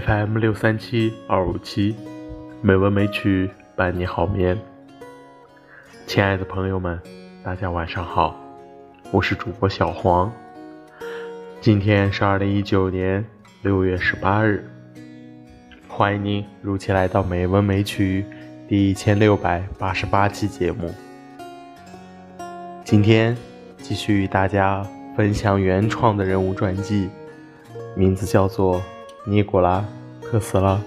FM 六三七二五七，美文美曲伴你好眠。亲爱的朋友们，大家晚上好，我是主播小黄。今天是二零一九年六月十八日，欢迎您如期来到《美文美曲》第一千六百八十八期节目。今天继续与大家分享原创的人物传记，名字叫做。尼古拉·特斯拉，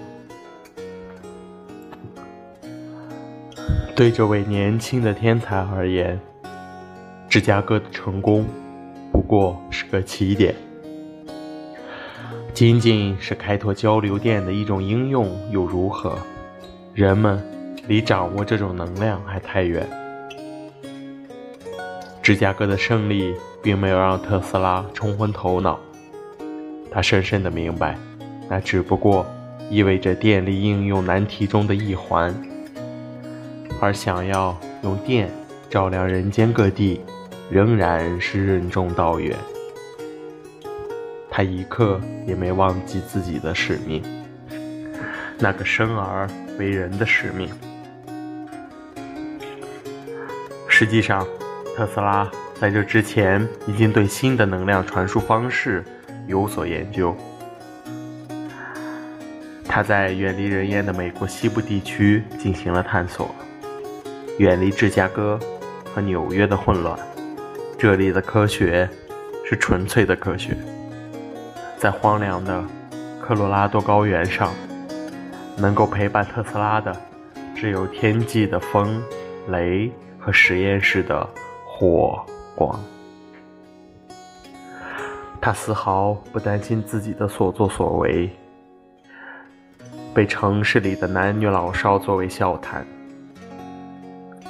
对这位年轻的天才而言，芝加哥的成功不过是个起点。仅仅是开拓交流电的一种应用又如何？人们离掌握这种能量还太远。芝加哥的胜利并没有让特斯拉冲昏头脑，他深深的明白。那只不过意味着电力应用难题中的一环，而想要用电照亮人间各地，仍然是任重道远。他一刻也没忘记自己的使命，那个生而为人的使命。实际上，特斯拉在这之前已经对新的能量传输方式有所研究。他在远离人烟的美国西部地区进行了探索，远离芝加哥和纽约的混乱，这里的科学是纯粹的科学。在荒凉的科罗拉多高原上，能够陪伴特斯拉的，只有天际的风、雷和实验室的火光。他丝毫不担心自己的所作所为。被城市里的男女老少作为笑谈。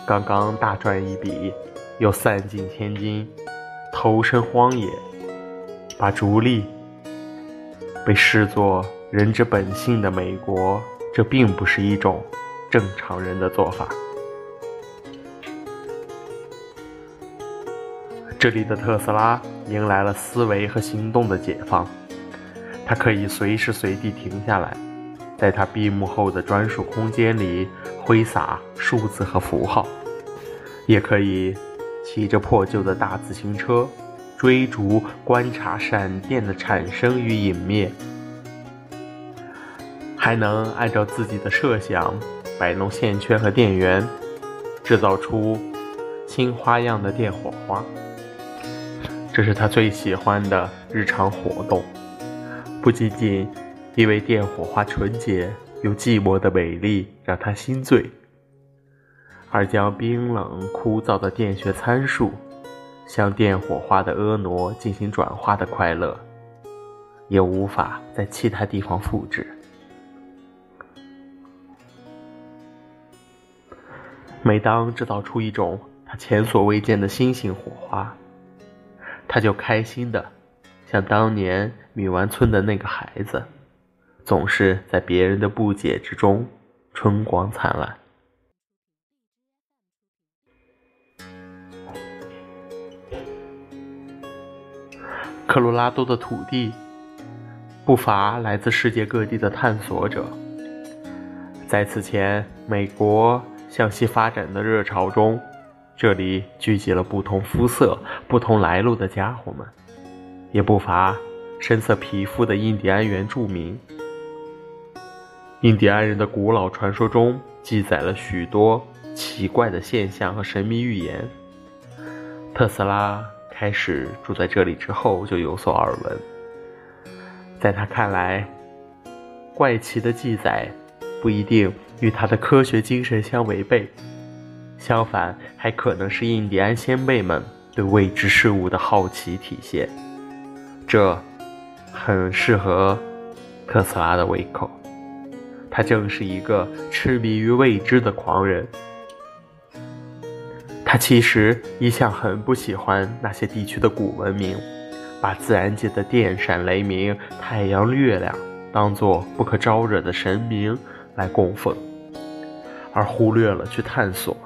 刚刚大赚一笔，又散尽千金，投身荒野，把逐利被视作人之本性的美国，这并不是一种正常人的做法。这里的特斯拉迎来了思维和行动的解放，它可以随时随地停下来。在他闭幕后的专属空间里挥洒数字和符号，也可以骑着破旧的大自行车追逐观察闪电的产生与隐灭，还能按照自己的设想摆弄线圈和电源，制造出新花样的电火花。这是他最喜欢的日常活动，不仅仅。因为电火花纯洁又寂寞的美丽让他心醉，而将冰冷枯燥的电学参数向电火花的婀娜进行转化的快乐，也无法在其他地方复制。每当制造出一种他前所未见的新型火花，他就开心的像当年米丸村的那个孩子。总是在别人的不解之中，春光灿烂。科罗拉多的土地不乏来自世界各地的探索者。在此前美国向西发展的热潮中，这里聚集了不同肤色、不同来路的家伙们，也不乏深色皮肤的印第安原住民。印第安人的古老传说中记载了许多奇怪的现象和神秘预言。特斯拉开始住在这里之后就有所耳闻。在他看来，怪奇的记载不一定与他的科学精神相违背，相反，还可能是印第安先辈们对未知事物的好奇体现。这很适合特斯拉的胃口。他正是一个痴迷于未知的狂人。他其实一向很不喜欢那些地区的古文明，把自然界的电闪雷鸣、太阳、月亮当作不可招惹的神明来供奉，而忽略了去探索。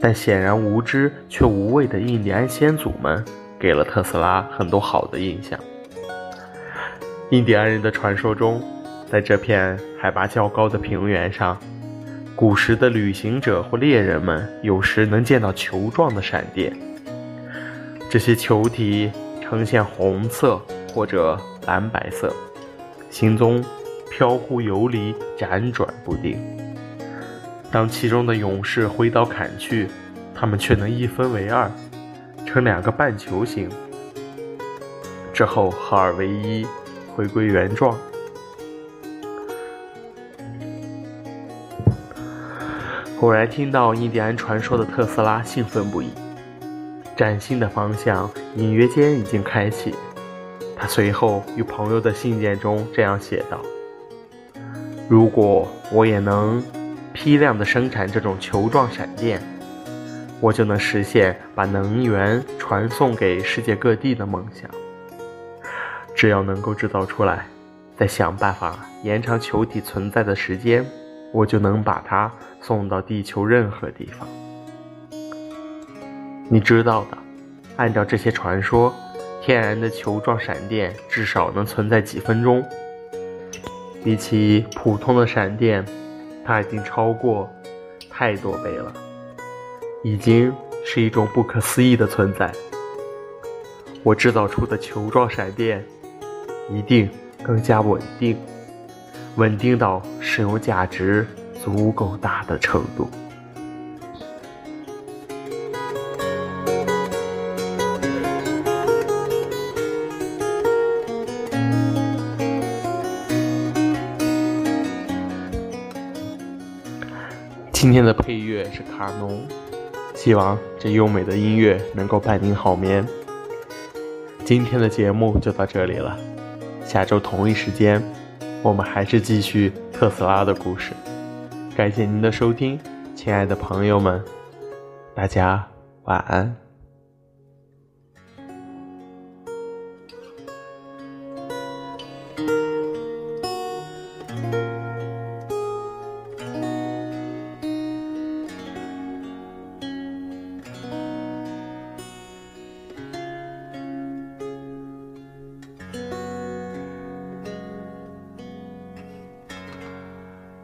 但显然无知却无畏的印第安先祖们，给了特斯拉很多好的印象。印第安人的传说中，在这片海拔较高的平原上，古时的旅行者或猎人们有时能见到球状的闪电。这些球体呈现红色或者蓝白色，行踪飘忽游离，辗转不定。当其中的勇士挥刀砍去，他们却能一分为二，成两个半球形，之后合二为一。回归原状。偶然听到印第安传说的特斯拉兴奋不已，崭新的方向隐约间已经开启。他随后与朋友的信件中这样写道：“如果我也能批量的生产这种球状闪电，我就能实现把能源传送给世界各地的梦想。”只要能够制造出来，再想办法延长球体存在的时间，我就能把它送到地球任何地方。你知道的，按照这些传说，天然的球状闪电至少能存在几分钟。比起普通的闪电，它已经超过太多倍了，已经是一种不可思议的存在。我制造出的球状闪电。一定更加稳定，稳定到使用价值足够大的程度。今天的配乐是卡农，希望这优美的音乐能够伴您好眠。今天的节目就到这里了。下周同一时间，我们还是继续特斯拉的故事。感谢您的收听，亲爱的朋友们，大家晚安。